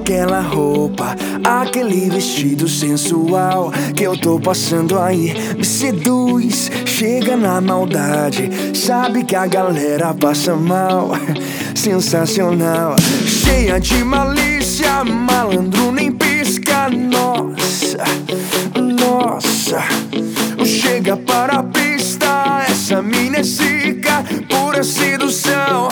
aquela roupa, aquele vestido sensual que eu tô passando aí. Me seduz, chega na maldade, sabe que a galera passa mal. Sensacional, cheia de malícia, malandro nem pisca. Nossa, nossa, chega para a pista, essa mina é zica, pura sedução.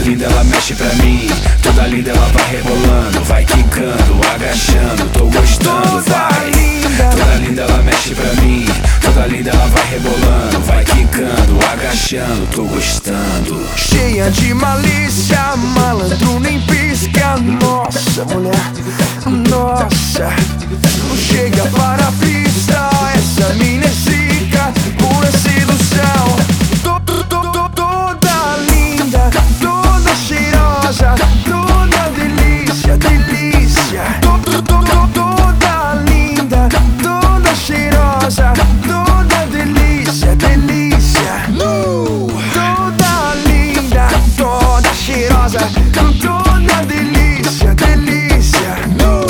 linda ela mexe pra mim. Toda linda ela vai rebolando Vai quicando, agachando, tô gostando, vai. Toda linda ela mexe pra mim. Toda linda ela vai rebolando Vai quicando, agachando, tô gostando. Cheia de malícia, malandro nem pisca. Nossa mulher, nossa. Não chega para a pista. Toda delícia, delícia, no.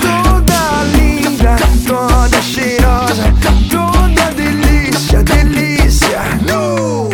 Toda linda, toda cheirosa, toda delícia, delícia. No!